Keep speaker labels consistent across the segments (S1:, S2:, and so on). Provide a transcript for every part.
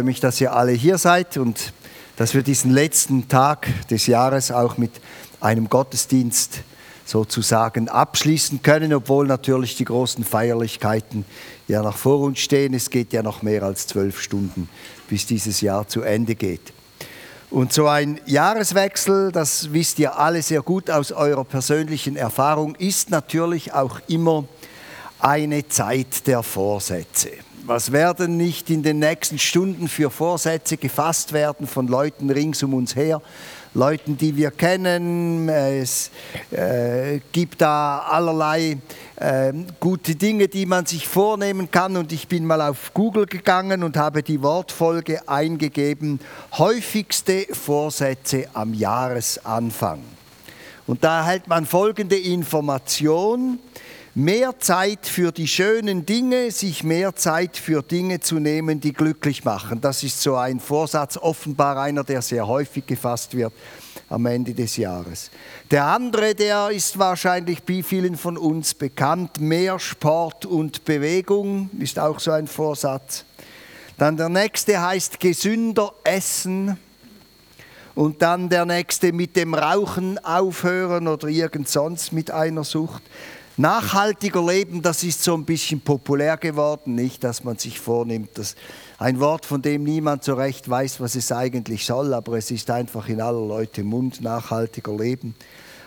S1: freue mich, dass ihr alle hier seid und dass wir diesen letzten Tag des Jahres auch mit einem Gottesdienst sozusagen abschließen können, obwohl natürlich die großen Feierlichkeiten ja noch vor uns stehen. Es geht ja noch mehr als zwölf Stunden, bis dieses Jahr zu Ende geht. Und so ein Jahreswechsel, das wisst ihr alle sehr gut aus eurer persönlichen Erfahrung, ist natürlich auch immer eine Zeit der Vorsätze. Was werden nicht in den nächsten Stunden für Vorsätze gefasst werden von Leuten rings um uns her? Leuten, die wir kennen. Es äh, gibt da allerlei äh, gute Dinge, die man sich vornehmen kann. Und ich bin mal auf Google gegangen und habe die Wortfolge eingegeben, häufigste Vorsätze am Jahresanfang. Und da erhält man folgende Information mehr Zeit für die schönen Dinge, sich mehr Zeit für Dinge zu nehmen, die glücklich machen. Das ist so ein Vorsatz, offenbar einer, der sehr häufig gefasst wird am Ende des Jahres. Der andere, der ist wahrscheinlich bei vielen von uns bekannt, mehr Sport und Bewegung ist auch so ein Vorsatz. Dann der nächste heißt gesünder essen. Und dann der nächste mit dem Rauchen aufhören oder irgend sonst mit einer Sucht. Nachhaltiger Leben, das ist so ein bisschen populär geworden, nicht, dass man sich vornimmt, dass ein Wort, von dem niemand so recht weiß, was es eigentlich soll, aber es ist einfach in aller Leute Mund, nachhaltiger Leben.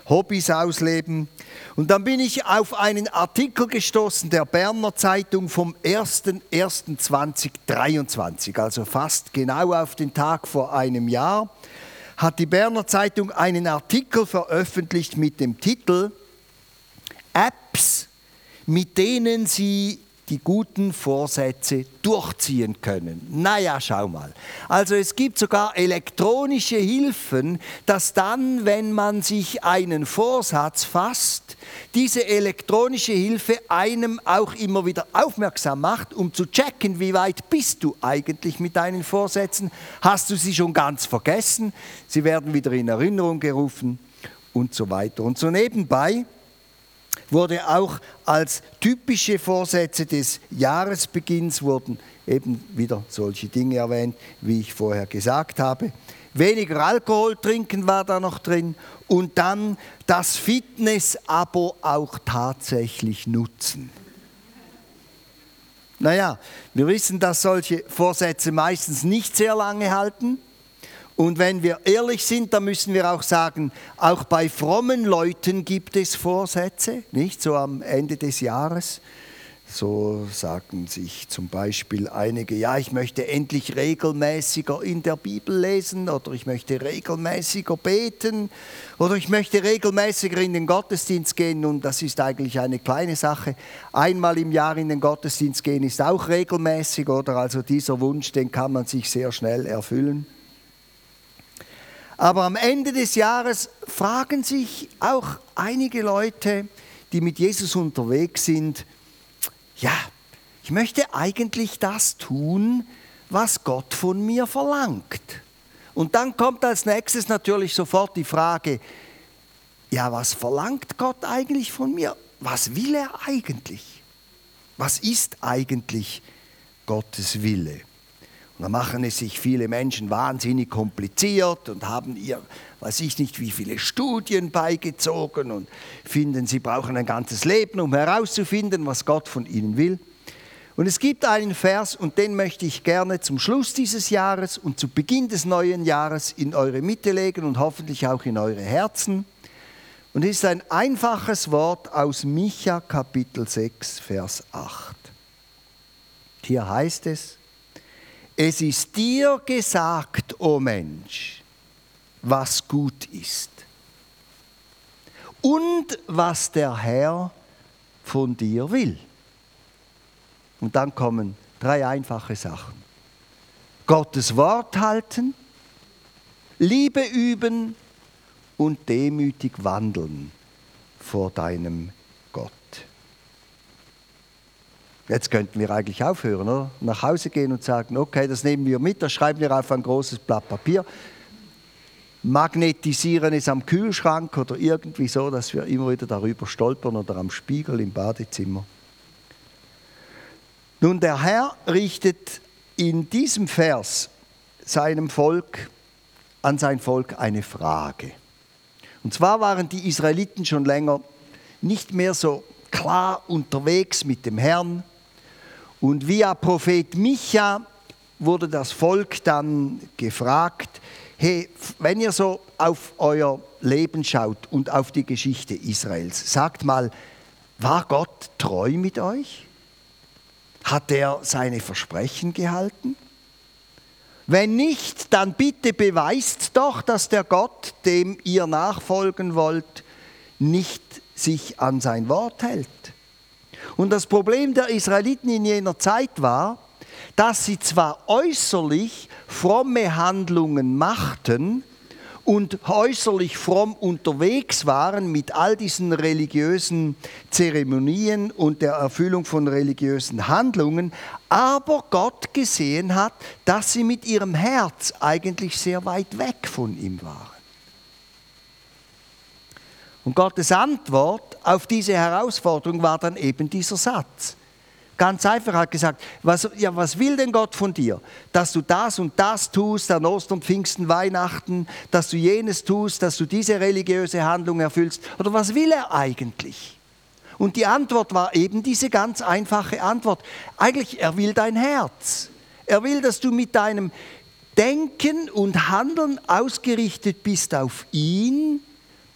S1: Hobbys ausleben. Und dann bin ich auf einen Artikel gestoßen der Berner Zeitung vom 01.01.2023, also fast genau auf den Tag vor einem Jahr, hat die Berner Zeitung einen Artikel veröffentlicht mit dem Titel Apps, mit denen Sie die guten Vorsätze durchziehen können. Naja, schau mal. Also es gibt sogar elektronische Hilfen, dass dann, wenn man sich einen Vorsatz fasst, diese elektronische Hilfe einem auch immer wieder aufmerksam macht, um zu checken, wie weit bist du eigentlich mit deinen Vorsätzen. Hast du sie schon ganz vergessen? Sie werden wieder in Erinnerung gerufen und so weiter. Und so nebenbei wurde auch als typische Vorsätze des Jahresbeginns wurden eben wieder solche Dinge erwähnt, wie ich vorher gesagt habe. Weniger Alkohol trinken war da noch drin und dann das Fitness-Abo auch tatsächlich nutzen. Naja, wir wissen, dass solche Vorsätze meistens nicht sehr lange halten. Und wenn wir ehrlich sind, dann müssen wir auch sagen, auch bei frommen Leuten gibt es Vorsätze, nicht so am Ende des Jahres. So sagen sich zum Beispiel einige, ja, ich möchte endlich regelmäßiger in der Bibel lesen oder ich möchte regelmäßiger beten oder ich möchte regelmäßiger in den Gottesdienst gehen und das ist eigentlich eine kleine Sache. Einmal im Jahr in den Gottesdienst gehen ist auch regelmäßig oder also dieser Wunsch, den kann man sich sehr schnell erfüllen. Aber am Ende des Jahres fragen sich auch einige Leute, die mit Jesus unterwegs sind, ja, ich möchte eigentlich das tun, was Gott von mir verlangt. Und dann kommt als nächstes natürlich sofort die Frage, ja, was verlangt Gott eigentlich von mir? Was will er eigentlich? Was ist eigentlich Gottes Wille? Und dann machen es sich viele Menschen wahnsinnig kompliziert und haben ihr, weiß ich nicht, wie viele Studien beigezogen und finden, sie brauchen ein ganzes Leben, um herauszufinden, was Gott von ihnen will. Und es gibt einen Vers, und den möchte ich gerne zum Schluss dieses Jahres und zu Beginn des neuen Jahres in eure Mitte legen und hoffentlich auch in eure Herzen. Und es ist ein einfaches Wort aus Micha Kapitel 6, Vers 8. Hier heißt es, es ist dir gesagt, o oh Mensch, was gut ist und was der Herr von dir will. Und dann kommen drei einfache Sachen. Gottes Wort halten, Liebe üben und demütig wandeln vor deinem Jetzt könnten wir eigentlich aufhören, oder? nach Hause gehen und sagen, okay, das nehmen wir mit, das schreiben wir auf ein großes Blatt Papier, magnetisieren es am Kühlschrank oder irgendwie so, dass wir immer wieder darüber stolpern oder am Spiegel im Badezimmer. Nun, der Herr richtet in diesem Vers seinem Volk, an sein Volk eine Frage. Und zwar waren die Israeliten schon länger nicht mehr so klar unterwegs mit dem Herrn. Und via Prophet Micha wurde das Volk dann gefragt, hey, wenn ihr so auf euer Leben schaut und auf die Geschichte Israels, sagt mal, war Gott treu mit euch? Hat er seine Versprechen gehalten? Wenn nicht, dann bitte beweist doch, dass der Gott, dem ihr nachfolgen wollt, nicht sich an sein Wort hält. Und das Problem der Israeliten in jener Zeit war, dass sie zwar äußerlich fromme Handlungen machten und äußerlich fromm unterwegs waren mit all diesen religiösen Zeremonien und der Erfüllung von religiösen Handlungen, aber Gott gesehen hat, dass sie mit ihrem Herz eigentlich sehr weit weg von ihm waren. Und Gottes Antwort auf diese Herausforderung war dann eben dieser Satz. Ganz einfach hat gesagt, was, ja, was will denn Gott von dir? Dass du das und das tust an Ostern, Pfingsten, Weihnachten, dass du jenes tust, dass du diese religiöse Handlung erfüllst? Oder was will er eigentlich? Und die Antwort war eben diese ganz einfache Antwort. Eigentlich, er will dein Herz. Er will, dass du mit deinem Denken und Handeln ausgerichtet bist auf ihn,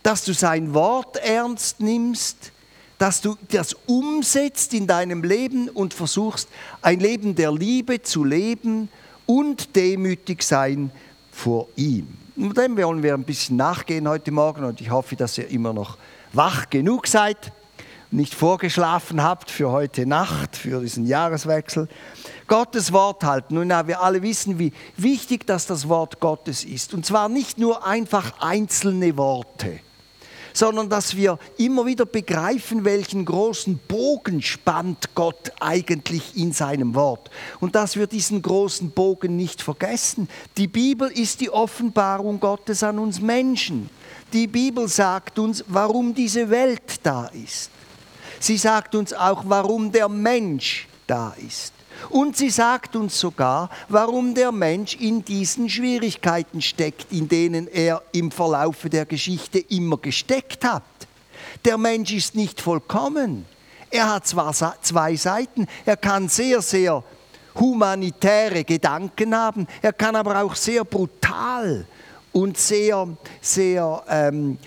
S1: dass du sein Wort ernst nimmst, dass du das umsetzt in deinem Leben und versuchst, ein Leben der Liebe zu leben und demütig sein vor ihm. Und dem wollen wir ein bisschen nachgehen heute Morgen und ich hoffe, dass ihr immer noch wach genug seid, nicht vorgeschlafen habt für heute Nacht, für diesen Jahreswechsel. Gottes Wort halten. Nun ja, wir alle wissen, wie wichtig das das Wort Gottes ist. Und zwar nicht nur einfach einzelne Worte sondern dass wir immer wieder begreifen, welchen großen Bogen spannt Gott eigentlich in seinem Wort. Und dass wir diesen großen Bogen nicht vergessen. Die Bibel ist die Offenbarung Gottes an uns Menschen. Die Bibel sagt uns, warum diese Welt da ist. Sie sagt uns auch, warum der Mensch da ist. Und sie sagt uns sogar, warum der Mensch in diesen Schwierigkeiten steckt, in denen er im Verlaufe der Geschichte immer gesteckt hat. Der Mensch ist nicht vollkommen. Er hat zwar zwei Seiten, er kann sehr, sehr humanitäre Gedanken haben, er kann aber auch sehr brutal und sehr, sehr ähm,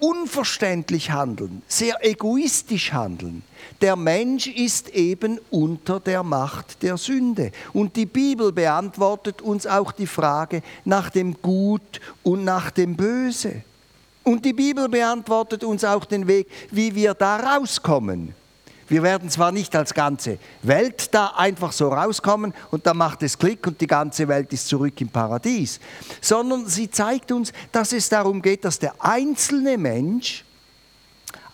S1: unverständlich handeln, sehr egoistisch handeln. Der Mensch ist eben unter der Macht der Sünde. Und die Bibel beantwortet uns auch die Frage nach dem Gut und nach dem Böse. Und die Bibel beantwortet uns auch den Weg, wie wir da rauskommen. Wir werden zwar nicht als ganze Welt da einfach so rauskommen und dann macht es Klick und die ganze Welt ist zurück im Paradies, sondern sie zeigt uns, dass es darum geht, dass der einzelne Mensch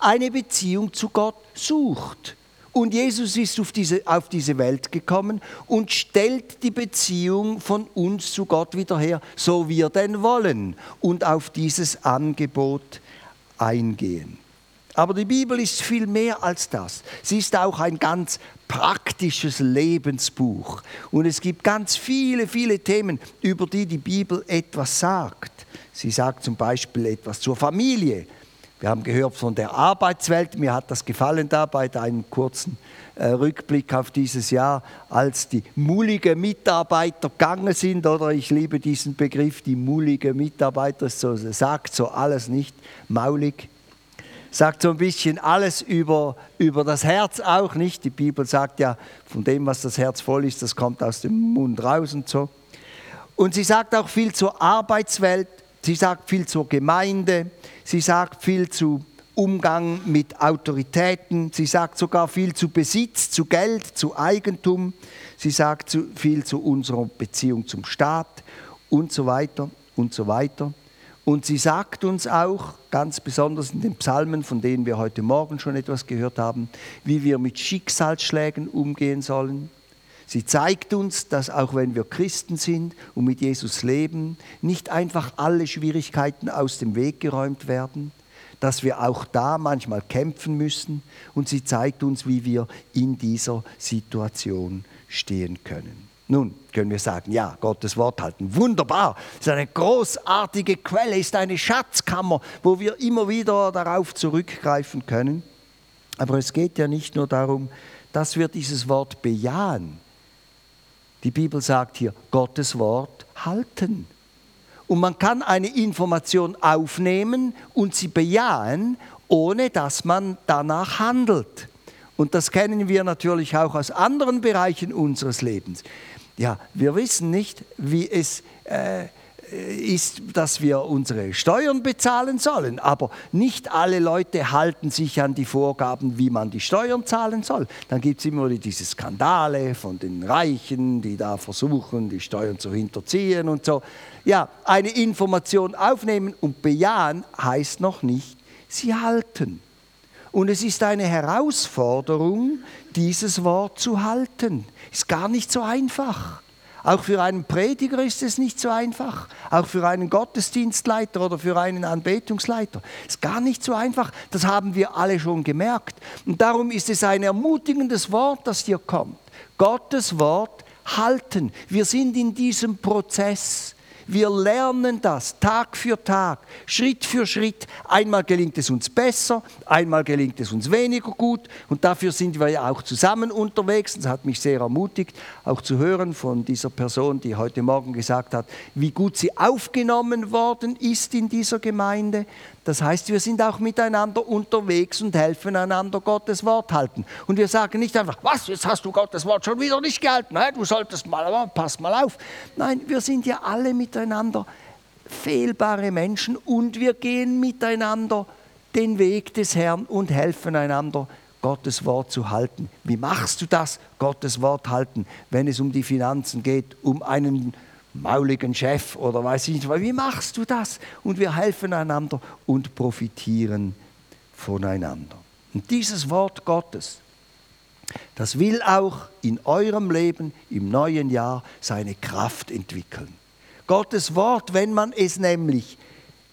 S1: eine Beziehung zu Gott sucht. Und Jesus ist auf diese, auf diese Welt gekommen und stellt die Beziehung von uns zu Gott wieder her, so wir denn wollen, und auf dieses Angebot eingehen. Aber die Bibel ist viel mehr als das. Sie ist auch ein ganz praktisches Lebensbuch. Und es gibt ganz viele, viele Themen, über die die Bibel etwas sagt. Sie sagt zum Beispiel etwas zur Familie. Wir haben gehört von der Arbeitswelt. Mir hat das gefallen da bei deinem kurzen äh, Rückblick auf dieses Jahr, als die mullige Mitarbeiter gegangen sind. Oder ich liebe diesen Begriff, die mullige Mitarbeiter. So sagt so alles nicht maulig sagt so ein bisschen alles über, über das Herz auch nicht. Die Bibel sagt ja, von dem, was das Herz voll ist, das kommt aus dem Mund raus und so. Und sie sagt auch viel zur Arbeitswelt, sie sagt viel zur Gemeinde, sie sagt viel zu Umgang mit Autoritäten, sie sagt sogar viel zu Besitz, zu Geld, zu Eigentum, sie sagt viel zu unserer Beziehung zum Staat und so weiter und so weiter. Und sie sagt uns auch, ganz besonders in den Psalmen, von denen wir heute Morgen schon etwas gehört haben, wie wir mit Schicksalsschlägen umgehen sollen. Sie zeigt uns, dass auch wenn wir Christen sind und mit Jesus leben, nicht einfach alle Schwierigkeiten aus dem Weg geräumt werden, dass wir auch da manchmal kämpfen müssen. Und sie zeigt uns, wie wir in dieser Situation stehen können. Nun können wir sagen, ja, Gottes Wort halten, wunderbar, ist eine großartige Quelle, ist eine Schatzkammer, wo wir immer wieder darauf zurückgreifen können. Aber es geht ja nicht nur darum, dass wir dieses Wort bejahen. Die Bibel sagt hier, Gottes Wort halten. Und man kann eine Information aufnehmen und sie bejahen, ohne dass man danach handelt. Und das kennen wir natürlich auch aus anderen Bereichen unseres Lebens. Ja, wir wissen nicht, wie es äh, ist, dass wir unsere Steuern bezahlen sollen. Aber nicht alle Leute halten sich an die Vorgaben, wie man die Steuern zahlen soll. Dann gibt es immer diese Skandale von den Reichen, die da versuchen, die Steuern zu hinterziehen und so. Ja, eine Information aufnehmen und bejahen heißt noch nicht, sie halten. Und es ist eine Herausforderung, dieses Wort zu halten. Ist gar nicht so einfach. Auch für einen Prediger ist es nicht so einfach. Auch für einen Gottesdienstleiter oder für einen Anbetungsleiter. Ist gar nicht so einfach. Das haben wir alle schon gemerkt. Und darum ist es ein ermutigendes Wort, das hier kommt. Gottes Wort halten. Wir sind in diesem Prozess. Wir lernen das Tag für Tag, Schritt für Schritt. Einmal gelingt es uns besser, einmal gelingt es uns weniger gut. Und dafür sind wir ja auch zusammen unterwegs. Das hat mich sehr ermutigt, auch zu hören von dieser Person, die heute Morgen gesagt hat, wie gut sie aufgenommen worden ist in dieser Gemeinde. Das heißt, wir sind auch miteinander unterwegs und helfen einander Gottes Wort halten. Und wir sagen nicht einfach, was, jetzt hast du Gottes Wort schon wieder nicht gehalten, du solltest mal, pass mal auf. Nein, wir sind ja alle miteinander fehlbare Menschen und wir gehen miteinander den Weg des Herrn und helfen einander, Gottes Wort zu halten. Wie machst du das, Gottes Wort halten, wenn es um die Finanzen geht, um einen mauligen Chef oder weiß ich nicht, wie machst du das? Und wir helfen einander und profitieren voneinander. Und dieses Wort Gottes, das will auch in eurem Leben im neuen Jahr seine Kraft entwickeln. Gottes Wort, wenn man es nämlich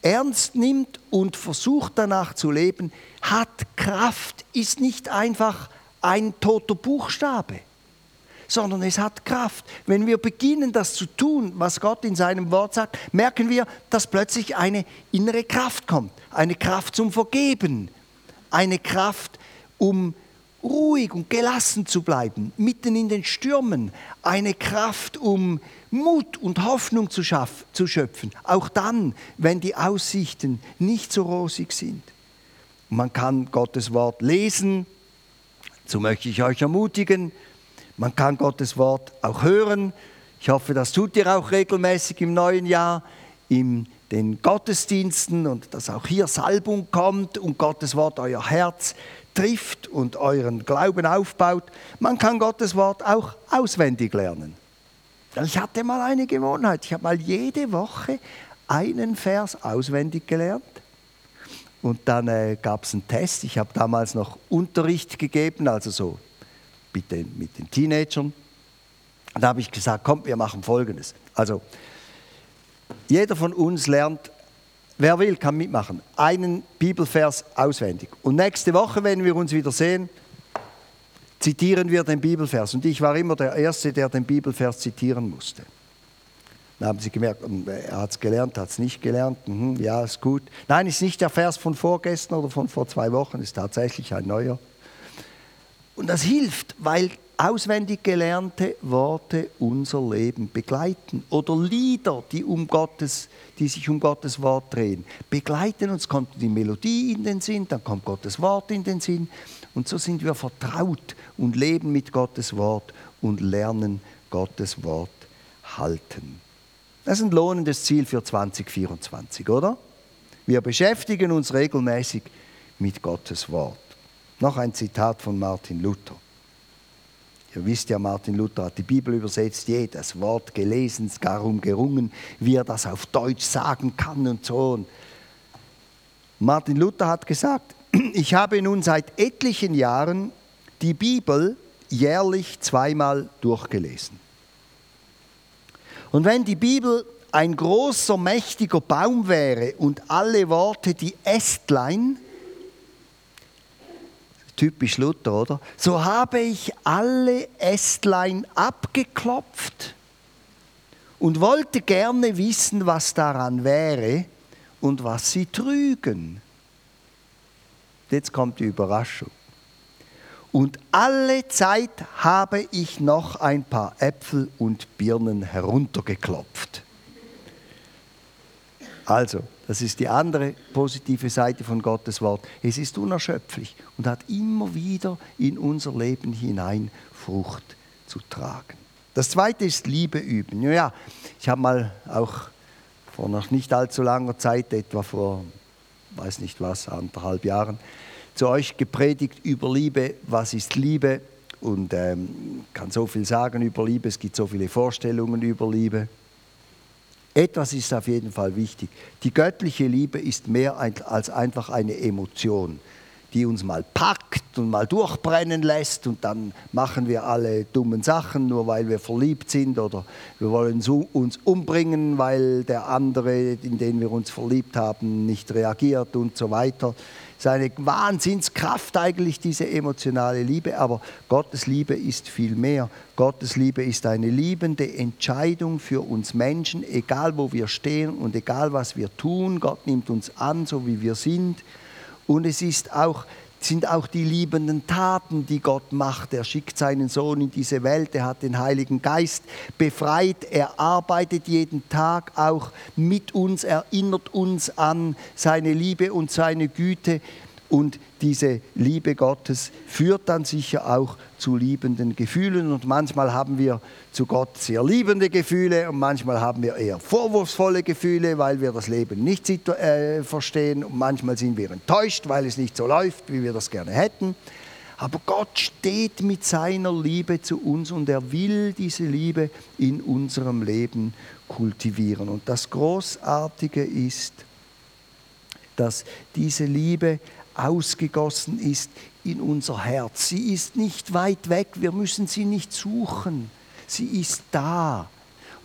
S1: ernst nimmt und versucht danach zu leben, hat Kraft, ist nicht einfach ein toter Buchstabe sondern es hat Kraft. Wenn wir beginnen, das zu tun, was Gott in seinem Wort sagt, merken wir, dass plötzlich eine innere Kraft kommt. Eine Kraft zum Vergeben. Eine Kraft, um ruhig und gelassen zu bleiben, mitten in den Stürmen. Eine Kraft, um Mut und Hoffnung zu, zu schöpfen. Auch dann, wenn die Aussichten nicht so rosig sind. Man kann Gottes Wort lesen. So möchte ich euch ermutigen, man kann Gottes Wort auch hören. Ich hoffe, das tut ihr auch regelmäßig im neuen Jahr, in den Gottesdiensten und dass auch hier Salbung kommt und Gottes Wort euer Herz trifft und euren Glauben aufbaut. Man kann Gottes Wort auch auswendig lernen. Ich hatte mal eine Gewohnheit. Ich habe mal jede Woche einen Vers auswendig gelernt. Und dann äh, gab es einen Test. Ich habe damals noch Unterricht gegeben, also so mit den, mit den Teenagern. Und da habe ich gesagt, komm, wir machen Folgendes. Also, jeder von uns lernt, wer will, kann mitmachen, einen Bibelvers auswendig. Und nächste Woche, wenn wir uns wieder sehen, zitieren wir den Bibelvers. Und ich war immer der Erste, der den Bibelvers zitieren musste. Dann haben sie gemerkt, hm, er hat es gelernt, hat es nicht gelernt. Mhm, ja, ist gut. Nein, ist nicht der Vers von vorgestern oder von vor zwei Wochen, ist tatsächlich ein neuer. Und das hilft, weil auswendig gelernte Worte unser Leben begleiten. Oder Lieder, die, um Gottes, die sich um Gottes Wort drehen, begleiten uns. Kommt die Melodie in den Sinn, dann kommt Gottes Wort in den Sinn. Und so sind wir vertraut und leben mit Gottes Wort und lernen Gottes Wort halten. Das ist ein lohnendes Ziel für 2024, oder? Wir beschäftigen uns regelmäßig mit Gottes Wort. Noch ein Zitat von Martin Luther. Ihr wisst ja, Martin Luther hat die Bibel übersetzt, jedes Wort gelesen, darum gerungen, wie er das auf Deutsch sagen kann und so. Und Martin Luther hat gesagt, ich habe nun seit etlichen Jahren die Bibel jährlich zweimal durchgelesen. Und wenn die Bibel ein großer, mächtiger Baum wäre und alle Worte die Ästlein, Typisch Luther, oder? So habe ich alle Ästlein abgeklopft und wollte gerne wissen, was daran wäre und was sie trügen. Jetzt kommt die Überraschung. Und alle Zeit habe ich noch ein paar Äpfel und Birnen heruntergeklopft. Also, das ist die andere positive Seite von Gottes Wort. Es ist unerschöpflich und hat immer wieder in unser Leben hinein Frucht zu tragen. Das zweite ist Liebe üben. Ja, ich habe mal auch vor noch nicht allzu langer Zeit, etwa vor, weiß nicht was, anderthalb Jahren, zu euch gepredigt über Liebe. Was ist Liebe? Und ähm, kann so viel sagen über Liebe. Es gibt so viele Vorstellungen über Liebe. Etwas ist auf jeden Fall wichtig. Die göttliche Liebe ist mehr als einfach eine Emotion die uns mal packt und mal durchbrennen lässt und dann machen wir alle dummen Sachen, nur weil wir verliebt sind oder wir wollen uns umbringen, weil der andere, in den wir uns verliebt haben, nicht reagiert und so weiter. Es ist eine Wahnsinnskraft eigentlich, diese emotionale Liebe, aber Gottes Liebe ist viel mehr. Gottes Liebe ist eine liebende Entscheidung für uns Menschen, egal wo wir stehen und egal was wir tun. Gott nimmt uns an, so wie wir sind. Und es ist auch, sind auch die liebenden Taten, die Gott macht. Er schickt seinen Sohn in diese Welt, er hat den Heiligen Geist befreit, er arbeitet jeden Tag auch mit uns, erinnert uns an seine Liebe und seine Güte. Und diese Liebe Gottes führt dann sicher auch zu liebenden Gefühlen. Und manchmal haben wir zu Gott sehr liebende Gefühle und manchmal haben wir eher vorwurfsvolle Gefühle, weil wir das Leben nicht äh, verstehen. Und manchmal sind wir enttäuscht, weil es nicht so läuft, wie wir das gerne hätten. Aber Gott steht mit seiner Liebe zu uns und er will diese Liebe in unserem Leben kultivieren. Und das Großartige ist, dass diese Liebe ausgegossen ist in unser Herz. Sie ist nicht weit weg, wir müssen sie nicht suchen. Sie ist da.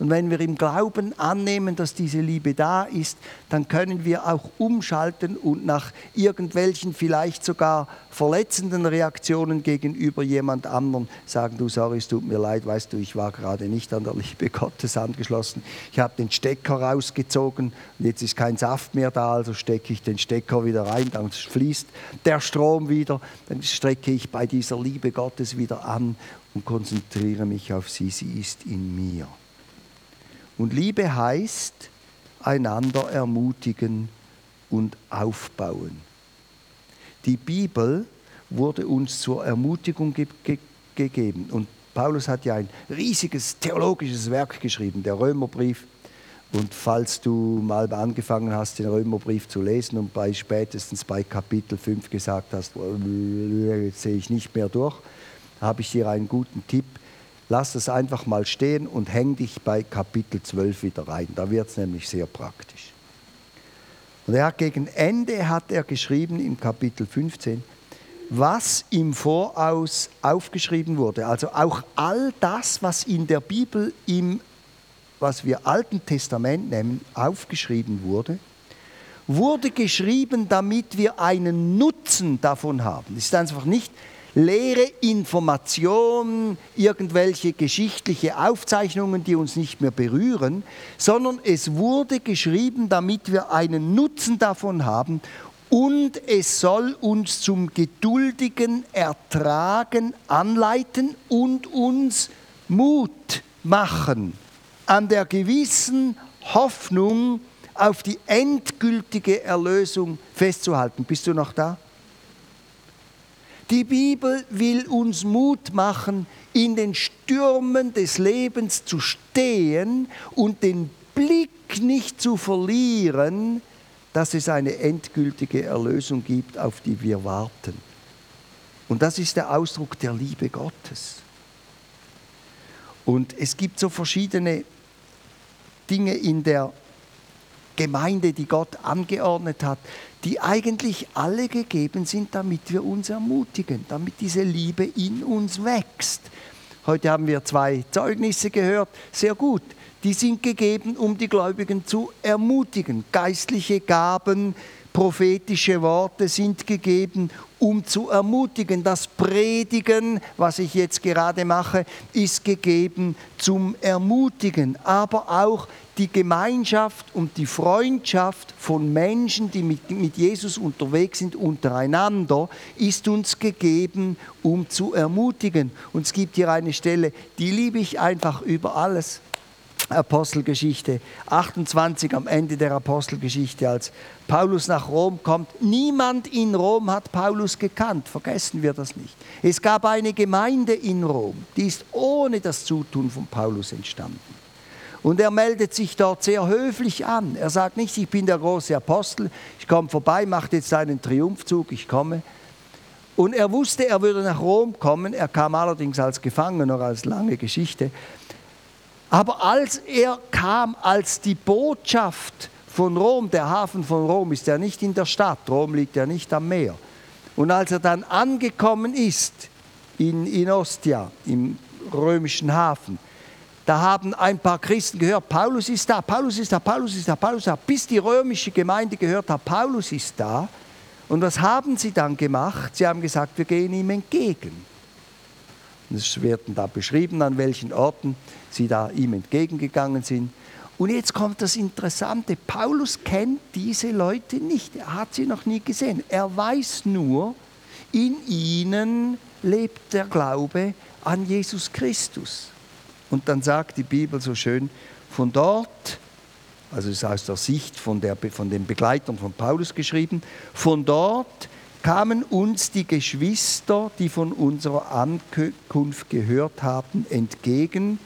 S1: Und wenn wir im Glauben annehmen, dass diese Liebe da ist, dann können wir auch umschalten und nach irgendwelchen vielleicht sogar verletzenden Reaktionen gegenüber jemand anderem sagen, du sorry, es tut mir leid, weißt du, ich war gerade nicht an der Liebe Gottes angeschlossen. Ich habe den Stecker rausgezogen und jetzt ist kein Saft mehr da, also stecke ich den Stecker wieder rein, dann fließt der Strom wieder, dann strecke ich bei dieser Liebe Gottes wieder an und konzentriere mich auf sie, sie ist in mir. Und Liebe heißt einander ermutigen und aufbauen. Die Bibel wurde uns zur Ermutigung ge ge gegeben. Und Paulus hat ja ein riesiges theologisches Werk geschrieben, der Römerbrief. Und falls du mal angefangen hast, den Römerbrief zu lesen und bei spätestens bei Kapitel 5 gesagt hast, sehe ich nicht mehr durch, habe ich dir einen guten Tipp lass es einfach mal stehen und häng dich bei Kapitel 12 wieder rein. Da wird es nämlich sehr praktisch. Und er hat gegen Ende hat er geschrieben im Kapitel 15, was im Voraus aufgeschrieben wurde. Also auch all das, was in der Bibel im, was wir Alten Testament nennen, aufgeschrieben wurde, wurde geschrieben, damit wir einen Nutzen davon haben. Es ist einfach nicht leere Informationen, irgendwelche geschichtliche Aufzeichnungen, die uns nicht mehr berühren, sondern es wurde geschrieben, damit wir einen Nutzen davon haben und es soll uns zum geduldigen Ertragen anleiten und uns Mut machen an der gewissen Hoffnung auf die endgültige Erlösung festzuhalten. Bist du noch da? Die Bibel will uns Mut machen, in den Stürmen des Lebens zu stehen und den Blick nicht zu verlieren, dass es eine endgültige Erlösung gibt, auf die wir warten. Und das ist der Ausdruck der Liebe Gottes. Und es gibt so verschiedene Dinge in der Gemeinde, die Gott angeordnet hat, die eigentlich alle gegeben sind, damit wir uns ermutigen, damit diese Liebe in uns wächst. Heute haben wir zwei Zeugnisse gehört, sehr gut. Die sind gegeben, um die Gläubigen zu ermutigen. Geistliche Gaben prophetische Worte sind gegeben, um zu ermutigen. Das Predigen, was ich jetzt gerade mache, ist gegeben zum Ermutigen, aber auch die Gemeinschaft und die Freundschaft von Menschen, die mit, mit Jesus unterwegs sind, untereinander, ist uns gegeben, um zu ermutigen. Und es gibt hier eine Stelle, die liebe ich einfach über alles. Apostelgeschichte 28 am Ende der Apostelgeschichte, als Paulus nach Rom kommt. Niemand in Rom hat Paulus gekannt, vergessen wir das nicht. Es gab eine Gemeinde in Rom, die ist ohne das Zutun von Paulus entstanden. Und er meldet sich dort sehr höflich an. Er sagt nicht, ich bin der große Apostel, ich komme vorbei, mache jetzt einen Triumphzug, ich komme. Und er wusste, er würde nach Rom kommen. Er kam allerdings als Gefangener, als lange Geschichte. Aber als er kam, als die Botschaft von Rom, der Hafen von Rom ist ja nicht in der Stadt, Rom liegt ja nicht am Meer. Und als er dann angekommen ist in, in Ostia, im römischen Hafen, da haben ein paar Christen gehört, Paulus ist da, Paulus ist da, Paulus ist da, Paulus ist da, bis die römische Gemeinde gehört hat, Paulus ist da. Und was haben sie dann gemacht? Sie haben gesagt, wir gehen ihm entgegen. Es wird da beschrieben, an welchen Orten sie da ihm entgegengegangen sind. Und jetzt kommt das Interessante. Paulus kennt diese Leute nicht. Er hat sie noch nie gesehen. Er weiß nur, in ihnen lebt der Glaube an Jesus Christus. Und dann sagt die Bibel so schön, von dort, also es ist aus der Sicht von, der, von den Begleitern von Paulus geschrieben, von dort kamen uns die Geschwister, die von unserer Ankunft gehört haben, entgegen,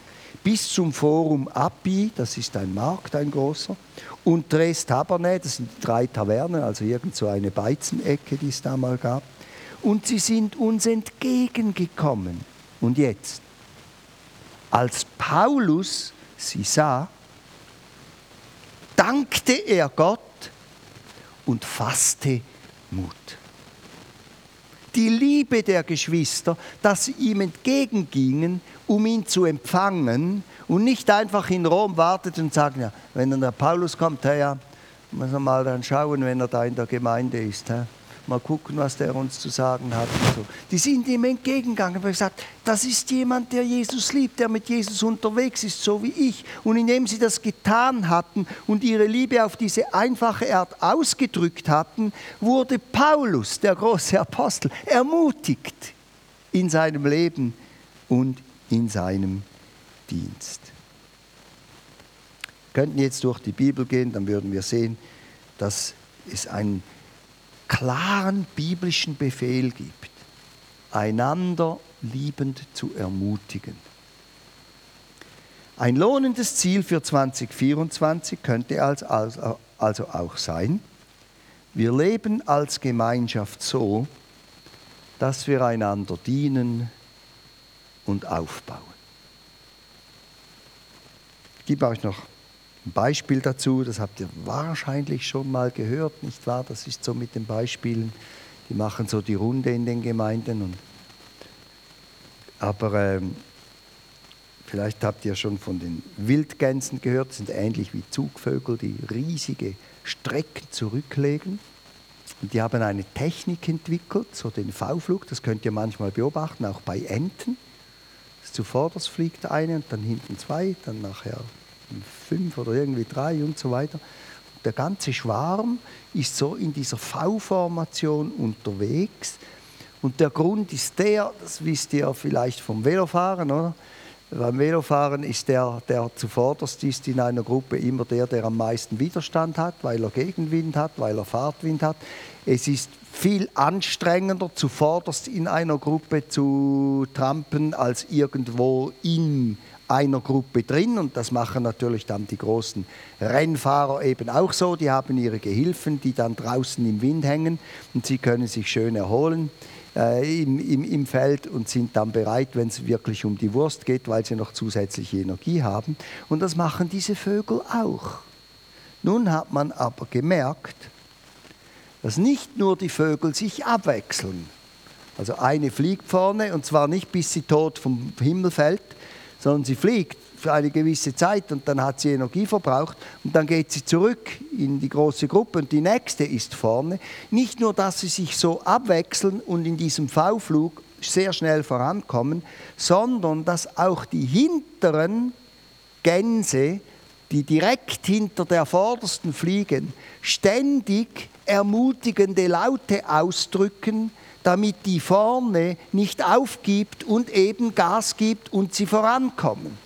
S1: bis zum Forum Appi, das ist ein Markt, ein großer, und Tres Taberne, das sind drei Tavernen, also irgend so eine Beizenecke, die es da mal gab. Und sie sind uns entgegengekommen. Und jetzt, als Paulus sie sah, dankte er Gott und fasste Mut die Liebe der Geschwister, dass sie ihm entgegengingen, um ihn zu empfangen und nicht einfach in Rom wartet und sagen, ja, wenn dann der Paulus kommt, ja, muss man mal dann schauen, wenn er da in der Gemeinde ist. Ja mal gucken, was der uns zu sagen hat. So. Die sind ihm entgegengegangen und gesagt, das ist jemand, der Jesus liebt, der mit Jesus unterwegs ist, so wie ich. Und indem sie das getan hatten und ihre Liebe auf diese einfache Art ausgedrückt hatten, wurde Paulus, der große Apostel, ermutigt in seinem Leben und in seinem Dienst. Wir könnten jetzt durch die Bibel gehen, dann würden wir sehen, dass es ein klaren biblischen Befehl gibt, einander liebend zu ermutigen. Ein lohnendes Ziel für 2024 könnte also auch sein, wir leben als Gemeinschaft so, dass wir einander dienen und aufbauen. Ich gebe euch noch ein Beispiel dazu, das habt ihr wahrscheinlich schon mal gehört, nicht wahr? Das ist so mit den Beispielen, die machen so die Runde in den Gemeinden. Und, aber ähm, vielleicht habt ihr schon von den Wildgänsen gehört, das sind ähnlich wie Zugvögel, die riesige Strecken zurücklegen. Und die haben eine Technik entwickelt, so den V-Flug, das könnt ihr manchmal beobachten, auch bei Enten. Zuvorderst fliegt eine und dann hinten zwei, dann nachher fünf oder irgendwie drei und so weiter. Der ganze Schwarm ist so in dieser V-Formation unterwegs. Und der Grund ist der, das wisst ihr vielleicht vom Velofahren, oder? Beim Velofahren ist der, der zuvorderst ist in einer Gruppe immer der, der am meisten Widerstand hat, weil er Gegenwind hat, weil er Fahrtwind hat. Es ist viel anstrengender, zuvorderst in einer Gruppe zu trampen, als irgendwo in einer Gruppe drin und das machen natürlich dann die großen Rennfahrer eben auch so. Die haben ihre Gehilfen, die dann draußen im Wind hängen und sie können sich schön erholen äh, im, im, im Feld und sind dann bereit, wenn es wirklich um die Wurst geht, weil sie noch zusätzliche Energie haben. Und das machen diese Vögel auch. Nun hat man aber gemerkt, dass nicht nur die Vögel sich abwechseln. Also eine fliegt vorne und zwar nicht bis sie tot vom Himmel fällt, sondern sie fliegt für eine gewisse Zeit und dann hat sie Energie verbraucht und dann geht sie zurück in die große Gruppe und die nächste ist vorne. Nicht nur, dass sie sich so abwechseln und in diesem V-Flug sehr schnell vorankommen, sondern dass auch die hinteren Gänse, die direkt hinter der vordersten fliegen, ständig ermutigende Laute ausdrücken, damit die vorne nicht aufgibt und eben Gas gibt und sie vorankommen.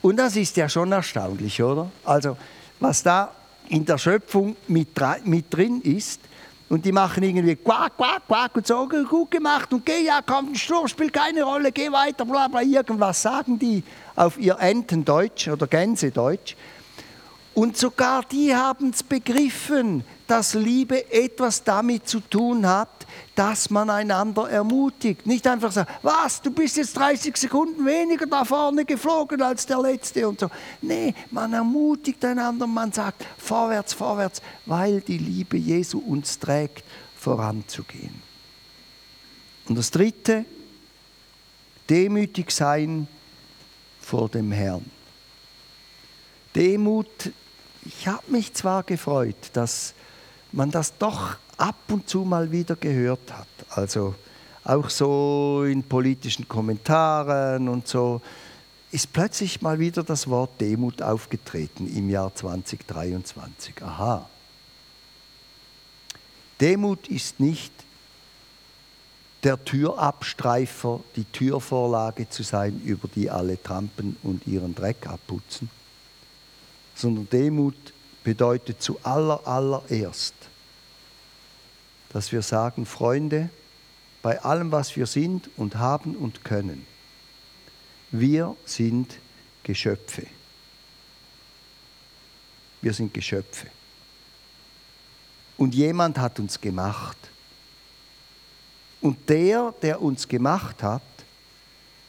S1: Und das ist ja schon erstaunlich, oder? Also, was da in der Schöpfung mit, mit drin ist, und die machen irgendwie quack, quack, quack und so, gut gemacht und geh, ja komm, Sturm spielt keine Rolle, geh weiter, bla bla, irgendwas sagen die auf ihr Entendeutsch oder Gänsedeutsch. Und sogar die haben es begriffen, dass Liebe etwas damit zu tun hat, dass man einander ermutigt. Nicht einfach sagen, was, du bist jetzt 30 Sekunden weniger da vorne geflogen als der Letzte und so. Nee, man ermutigt einander, man sagt vorwärts, vorwärts, weil die Liebe Jesu uns trägt, voranzugehen. Und das Dritte, demütig sein vor dem Herrn. Demut, ich habe mich zwar gefreut, dass man das doch ab und zu mal wieder gehört hat. Also auch so in politischen Kommentaren und so ist plötzlich mal wieder das Wort Demut aufgetreten im Jahr 2023. Aha. Demut ist nicht der Türabstreifer, die Türvorlage zu sein, über die alle trampen und ihren Dreck abputzen, sondern Demut bedeutet zu dass wir sagen, Freunde, bei allem, was wir sind und haben und können, wir sind Geschöpfe. Wir sind Geschöpfe. Und jemand hat uns gemacht. Und der, der uns gemacht hat,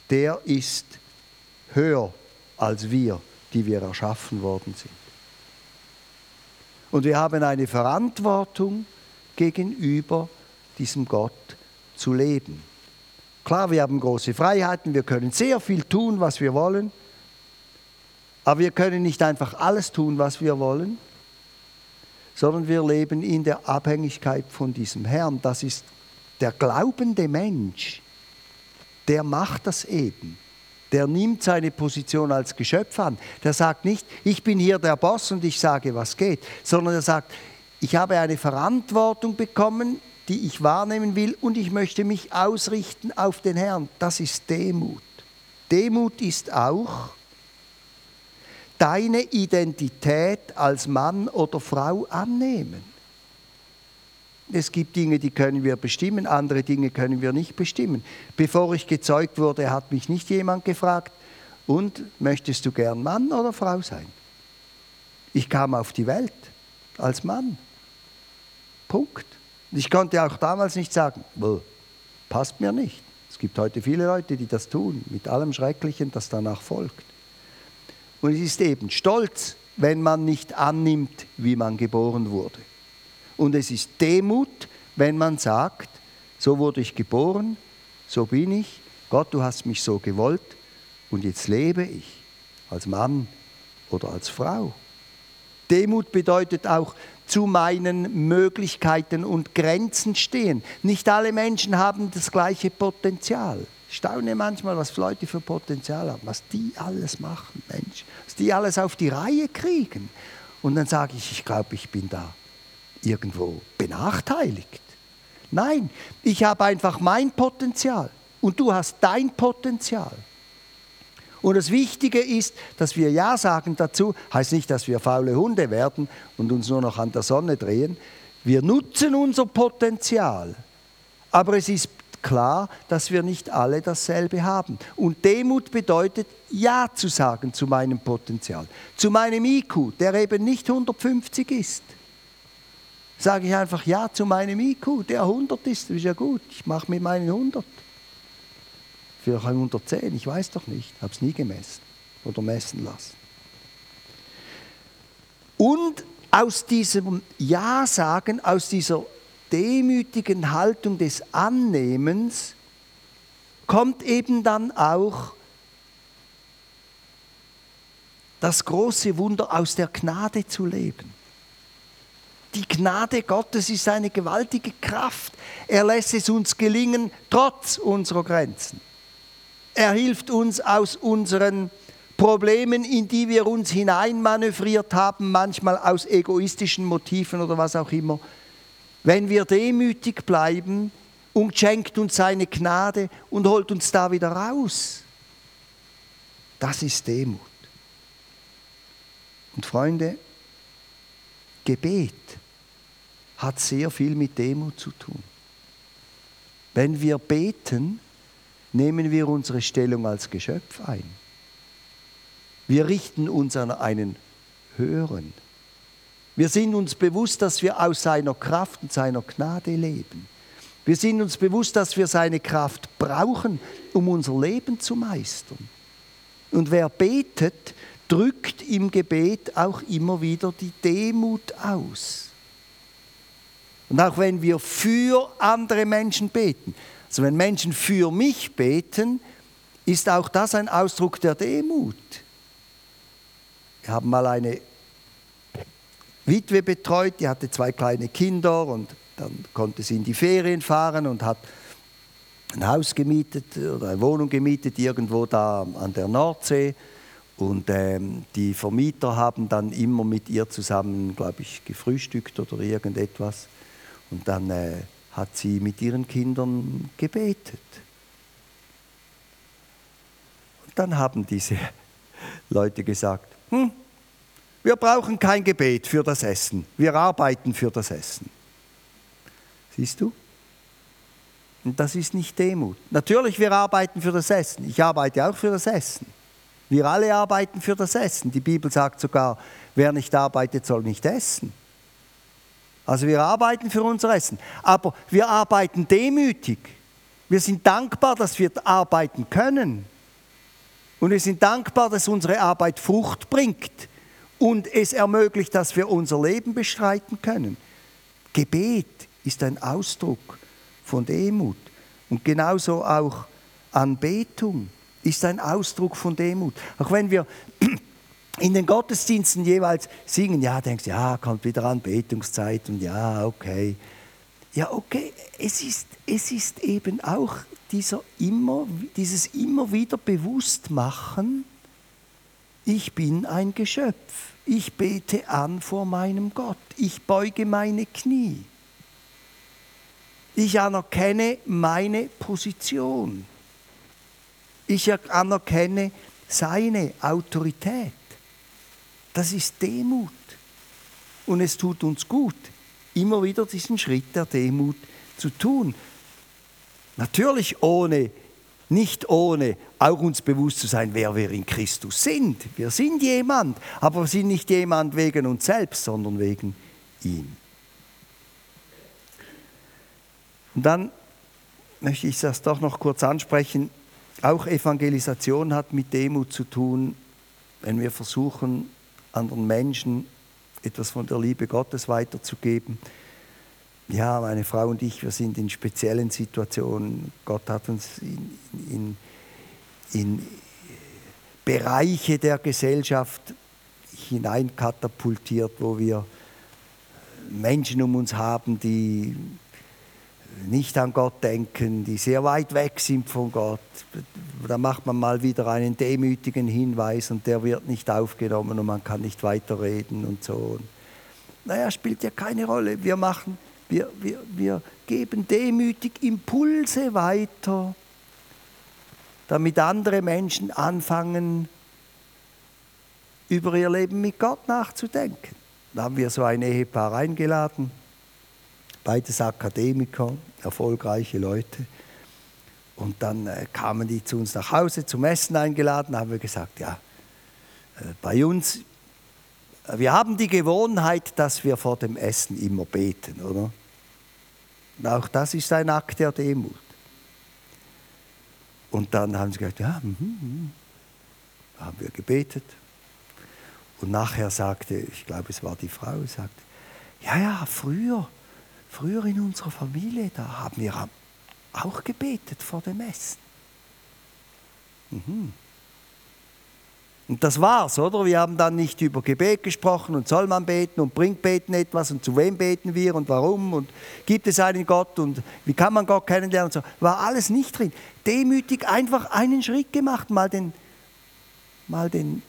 S1: der ist höher als wir, die wir erschaffen worden sind. Und wir haben eine Verantwortung gegenüber diesem Gott zu leben. Klar, wir haben große Freiheiten, wir können sehr viel tun, was wir wollen, aber wir können nicht einfach alles tun, was wir wollen, sondern wir leben in der Abhängigkeit von diesem Herrn. Das ist der glaubende Mensch, der macht das eben der nimmt seine Position als Geschöpf an. Der sagt nicht, ich bin hier der Boss und ich sage, was geht, sondern er sagt, ich habe eine Verantwortung bekommen, die ich wahrnehmen will und ich möchte mich ausrichten auf den Herrn. Das ist Demut. Demut ist auch deine Identität als Mann oder Frau annehmen. Es gibt Dinge, die können wir bestimmen, andere Dinge können wir nicht bestimmen. Bevor ich gezeugt wurde, hat mich nicht jemand gefragt, und möchtest du gern Mann oder Frau sein? Ich kam auf die Welt als Mann. Punkt. Ich konnte auch damals nicht sagen, passt mir nicht. Es gibt heute viele Leute, die das tun, mit allem Schrecklichen, das danach folgt. Und es ist eben Stolz, wenn man nicht annimmt, wie man geboren wurde. Und es ist Demut, wenn man sagt, so wurde ich geboren, so bin ich, Gott, du hast mich so gewollt und jetzt lebe ich als Mann oder als Frau. Demut bedeutet auch zu meinen Möglichkeiten und Grenzen stehen. Nicht alle Menschen haben das gleiche Potenzial. Ich staune manchmal, was Leute für Potenzial haben, was die alles machen, Mensch, was die alles auf die Reihe kriegen. Und dann sage ich, ich glaube, ich bin da irgendwo benachteiligt. Nein, ich habe einfach mein Potenzial und du hast dein Potenzial. Und das Wichtige ist, dass wir Ja sagen dazu, heißt nicht, dass wir faule Hunde werden und uns nur noch an der Sonne drehen. Wir nutzen unser Potenzial. Aber es ist klar, dass wir nicht alle dasselbe haben. Und Demut bedeutet, Ja zu sagen zu meinem Potenzial, zu meinem IQ, der eben nicht 150 ist sage ich einfach Ja zu meinem IQ, der 100 ist, ist ja gut, ich mache mit meinen 100. Vielleicht 110, ich weiß doch nicht, habe es nie gemessen oder messen lassen. Und aus diesem Ja sagen, aus dieser demütigen Haltung des Annehmens, kommt eben dann auch das große Wunder aus der Gnade zu leben. Die Gnade Gottes ist eine gewaltige Kraft. Er lässt es uns gelingen, trotz unserer Grenzen. Er hilft uns aus unseren Problemen, in die wir uns hineinmanövriert haben, manchmal aus egoistischen Motiven oder was auch immer. Wenn wir demütig bleiben und schenkt uns seine Gnade und holt uns da wieder raus. Das ist Demut. Und Freunde, Gebet hat sehr viel mit Demut zu tun. Wenn wir beten, nehmen wir unsere Stellung als Geschöpf ein. Wir richten uns an einen Höheren. Wir sind uns bewusst, dass wir aus seiner Kraft und seiner Gnade leben. Wir sind uns bewusst, dass wir seine Kraft brauchen, um unser Leben zu meistern. Und wer betet, drückt im Gebet auch immer wieder die Demut aus. Und auch wenn wir für andere Menschen beten, also wenn Menschen für mich beten, ist auch das ein Ausdruck der Demut. Wir haben mal eine Witwe betreut, die hatte zwei kleine Kinder und dann konnte sie in die Ferien fahren und hat ein Haus gemietet oder eine Wohnung gemietet irgendwo da an der Nordsee. Und ähm, die Vermieter haben dann immer mit ihr zusammen, glaube ich, gefrühstückt oder irgendetwas. Und dann äh, hat sie mit ihren Kindern gebetet. Und dann haben diese Leute gesagt, hm, wir brauchen kein Gebet für das Essen, wir arbeiten für das Essen. Siehst du? Und das ist nicht Demut. Natürlich, wir arbeiten für das Essen. Ich arbeite auch für das Essen. Wir alle arbeiten für das Essen. Die Bibel sagt sogar, wer nicht arbeitet, soll nicht essen. Also wir arbeiten für unser Essen. Aber wir arbeiten demütig. Wir sind dankbar, dass wir arbeiten können. Und wir sind dankbar, dass unsere Arbeit Frucht bringt und es ermöglicht, dass wir unser Leben bestreiten können. Gebet ist ein Ausdruck von Demut. Und genauso auch Anbetung ist ein Ausdruck von Demut. Auch wenn wir in den Gottesdiensten jeweils singen, ja, denkst du, ja, kommt wieder Anbetungszeit und ja, okay. Ja, okay, es ist, es ist eben auch dieser immer, dieses immer wieder Bewusstmachen, ich bin ein Geschöpf, ich bete an vor meinem Gott, ich beuge meine Knie, ich anerkenne meine Position, ich anerkenne seine Autorität. Das ist Demut. Und es tut uns gut, immer wieder diesen Schritt der Demut zu tun. Natürlich ohne, nicht ohne auch uns bewusst zu sein, wer wir in Christus sind. Wir sind jemand, aber wir sind nicht jemand wegen uns selbst, sondern wegen ihm. Und dann möchte ich das doch noch kurz ansprechen. Auch Evangelisation hat mit Demut zu tun, wenn wir versuchen, anderen Menschen etwas von der Liebe Gottes weiterzugeben. Ja, meine Frau und ich, wir sind in speziellen Situationen. Gott hat uns in, in, in Bereiche der Gesellschaft hineinkatapultiert, wo wir Menschen um uns haben, die nicht an Gott denken, die sehr weit weg sind von Gott. Da macht man mal wieder einen demütigen Hinweis und der wird nicht aufgenommen und man kann nicht weiterreden und so. Naja, spielt ja keine Rolle. Wir machen, wir, wir, wir geben demütig Impulse weiter, damit andere Menschen anfangen, über ihr Leben mit Gott nachzudenken. Da haben wir so ein Ehepaar eingeladen beides Akademiker, erfolgreiche Leute. Und dann äh, kamen die zu uns nach Hause zum Essen eingeladen, haben wir gesagt, ja, äh, bei uns, äh, wir haben die Gewohnheit, dass wir vor dem Essen immer beten, oder? Und auch das ist ein Akt der Demut. Und dann haben sie gesagt, ja, mm, mm. haben wir gebetet. Und nachher sagte, ich glaube, es war die Frau, sagte, ja, ja, früher, Früher in unserer Familie, da haben wir auch gebetet vor dem Essen. Mhm. Und das war's, oder? Wir haben dann nicht über Gebet gesprochen und soll man beten und bringt Beten etwas und zu wem beten wir und warum und gibt es einen Gott und wie kann man Gott kennenlernen und so. War alles nicht drin. Demütig einfach einen Schritt gemacht, mal den, mal den,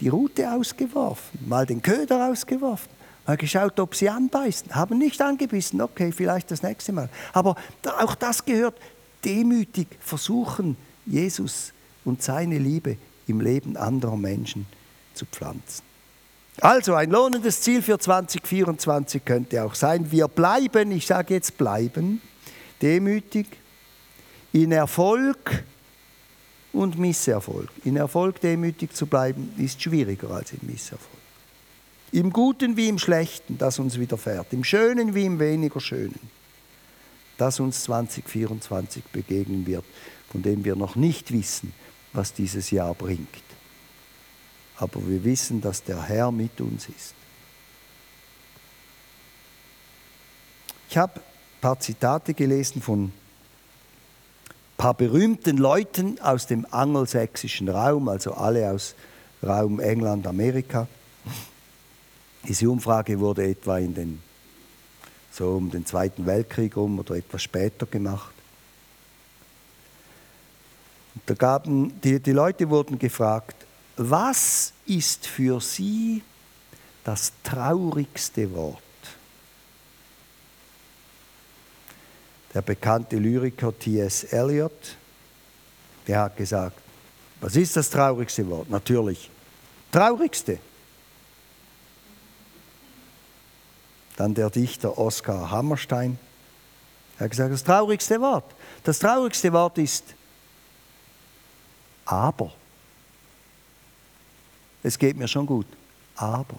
S1: die Rute ausgeworfen, mal den Köder ausgeworfen, mal geschaut, ob sie anbeißen. Haben nicht angebissen, okay, vielleicht das nächste Mal. Aber auch das gehört demütig versuchen, Jesus und seine Liebe im Leben anderer Menschen zu pflanzen. Also ein lohnendes Ziel für 2024 könnte auch sein, wir bleiben, ich sage jetzt bleiben, demütig, in Erfolg und Misserfolg. In Erfolg demütig zu bleiben ist schwieriger als im Misserfolg. Im Guten wie im Schlechten, das uns widerfährt, im Schönen wie im weniger Schönen, das uns 2024 begegnen wird, von dem wir noch nicht wissen, was dieses Jahr bringt. Aber wir wissen, dass der Herr mit uns ist. Ich habe ein paar Zitate gelesen von ein paar berühmten Leuten aus dem angelsächsischen Raum, also alle aus Raum England, Amerika. Diese Umfrage wurde etwa in den, so um den Zweiten Weltkrieg rum oder etwas später gemacht. Da gaben, die, die Leute wurden gefragt, was ist für sie das traurigste Wort? Der bekannte Lyriker T.S. Eliot, der hat gesagt, was ist das traurigste Wort? Natürlich, traurigste. Dann der Dichter Oskar Hammerstein, er hat gesagt, das traurigste Wort. Das traurigste Wort ist aber. Es geht mir schon gut. Aber.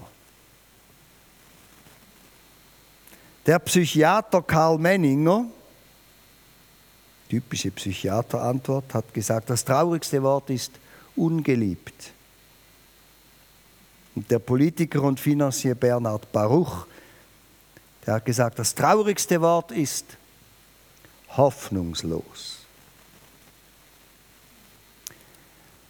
S1: Der Psychiater Karl Menninger, typische Psychiaterantwort, hat gesagt, das traurigste Wort ist ungeliebt. Und der Politiker und Finanzier Bernhard Baruch, der hat gesagt, das traurigste Wort ist hoffnungslos.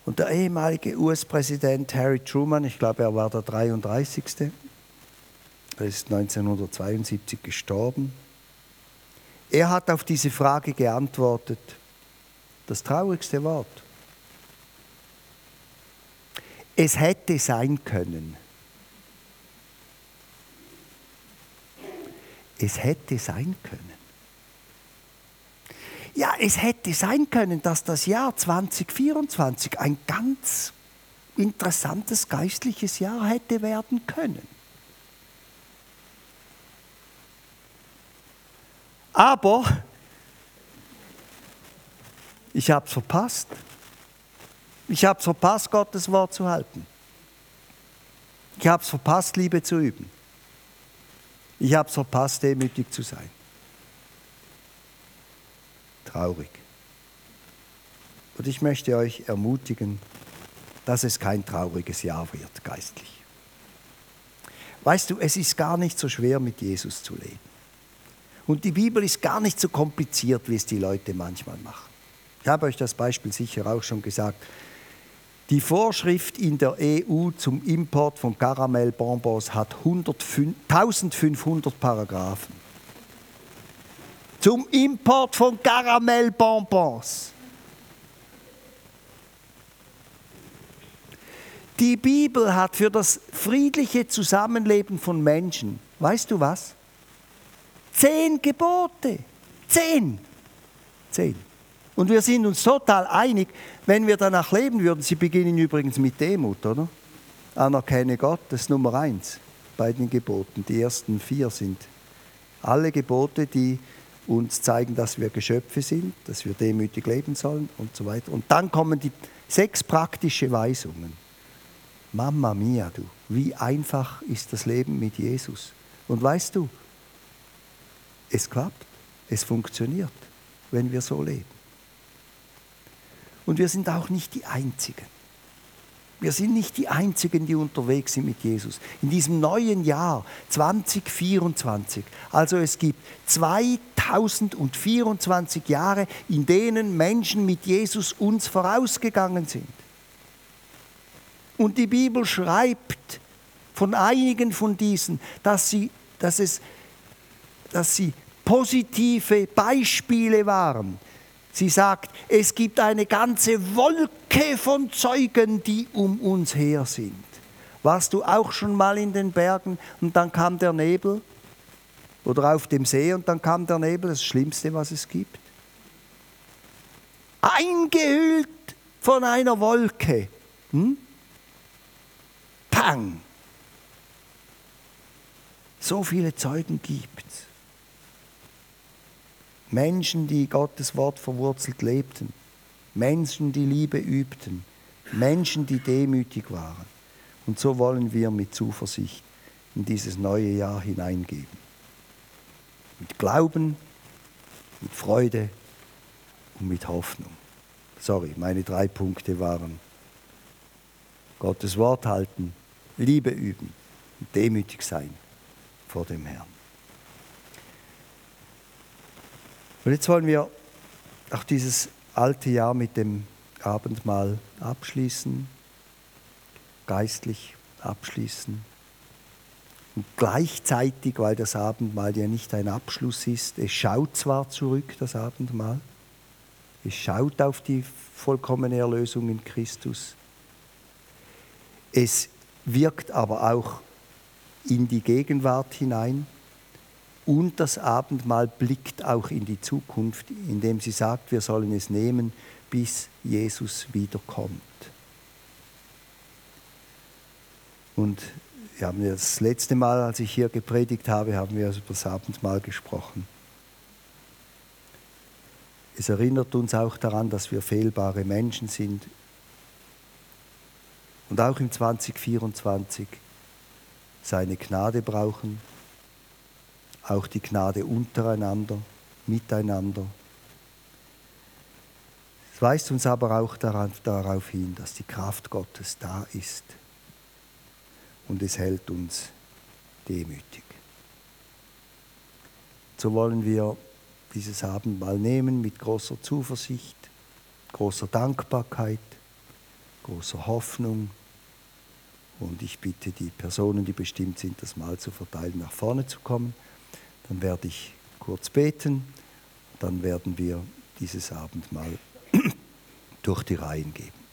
S1: Und der ehemalige US-Präsident Harry Truman, ich glaube, er war der 33. Er ist 1972 gestorben. Er hat auf diese Frage geantwortet, das traurigste Wort. Es hätte sein können. Es hätte sein können. Ja, es hätte sein können, dass das Jahr 2024 ein ganz interessantes geistliches Jahr hätte werden können. Aber ich habe es verpasst. Ich habe es verpasst, Gottes Wort zu halten. Ich habe es verpasst, Liebe zu üben. Ich habe es verpasst, demütig zu sein traurig. Und ich möchte euch ermutigen, dass es kein trauriges Jahr wird, geistlich. Weißt du, es ist gar nicht so schwer, mit Jesus zu leben. Und die Bibel ist gar nicht so kompliziert, wie es die Leute manchmal machen. Ich habe euch das Beispiel sicher auch schon gesagt. Die Vorschrift in der EU zum Import von Karamellbonbons hat 1500 Paragraphen zum Import von Karamellbonbons. Die Bibel hat für das friedliche Zusammenleben von Menschen, weißt du was? Zehn Gebote. Zehn. Zehn. Und wir sind uns total einig, wenn wir danach leben würden. Sie beginnen übrigens mit Demut, oder? Anerkenne Gott, das ist Nummer eins bei den Geboten. Die ersten vier sind alle Gebote, die uns zeigen, dass wir Geschöpfe sind, dass wir demütig leben sollen und so weiter. Und dann kommen die sechs praktische Weisungen. Mama mia, du, wie einfach ist das Leben mit Jesus. Und weißt du, es klappt, es funktioniert, wenn wir so leben. Und wir sind auch nicht die Einzigen. Wir sind nicht die Einzigen, die unterwegs sind mit Jesus. In diesem neuen Jahr 2024, also es gibt 2024 Jahre, in denen Menschen mit Jesus uns vorausgegangen sind. Und die Bibel schreibt von einigen von diesen, dass sie, dass es, dass sie positive Beispiele waren. Sie sagt, es gibt eine ganze Wolke von Zeugen, die um uns her sind. Warst du auch schon mal in den Bergen und dann kam der Nebel? Oder auf dem See und dann kam der Nebel, das Schlimmste, was es gibt? Eingehüllt von einer Wolke. Hm? Pang! So viele Zeugen gibt es. Menschen, die Gottes Wort verwurzelt lebten. Menschen, die Liebe übten. Menschen, die demütig waren. Und so wollen wir mit Zuversicht in dieses neue Jahr hineingeben. Mit Glauben, mit Freude und mit Hoffnung. Sorry, meine drei Punkte waren Gottes Wort halten, Liebe üben und demütig sein vor dem Herrn. Und jetzt wollen wir auch dieses alte Jahr mit dem Abendmahl abschließen geistlich abschließen. Und gleichzeitig, weil das Abendmahl ja nicht ein Abschluss ist, es schaut zwar zurück, das Abendmahl, es schaut auf die vollkommene Erlösung in Christus, es wirkt aber auch in die Gegenwart hinein und das Abendmahl blickt auch in die Zukunft, indem sie sagt, wir sollen es nehmen, bis Jesus wiederkommt. Und wir haben das letzte Mal, als ich hier gepredigt habe, haben wir über das Abendmahl gesprochen. Es erinnert uns auch daran, dass wir fehlbare Menschen sind. Und auch im 2024 seine Gnade brauchen, auch die Gnade untereinander, miteinander. Es weist uns aber auch darauf hin, dass die Kraft Gottes da ist und es hält uns demütig. So wollen wir dieses Abendmahl nehmen mit großer Zuversicht, großer Dankbarkeit, großer Hoffnung. Und ich bitte die Personen, die bestimmt sind, das Mahl zu verteilen, nach vorne zu kommen. Dann werde ich kurz beten. Dann werden wir dieses Abendmahl durch die Reihen geben.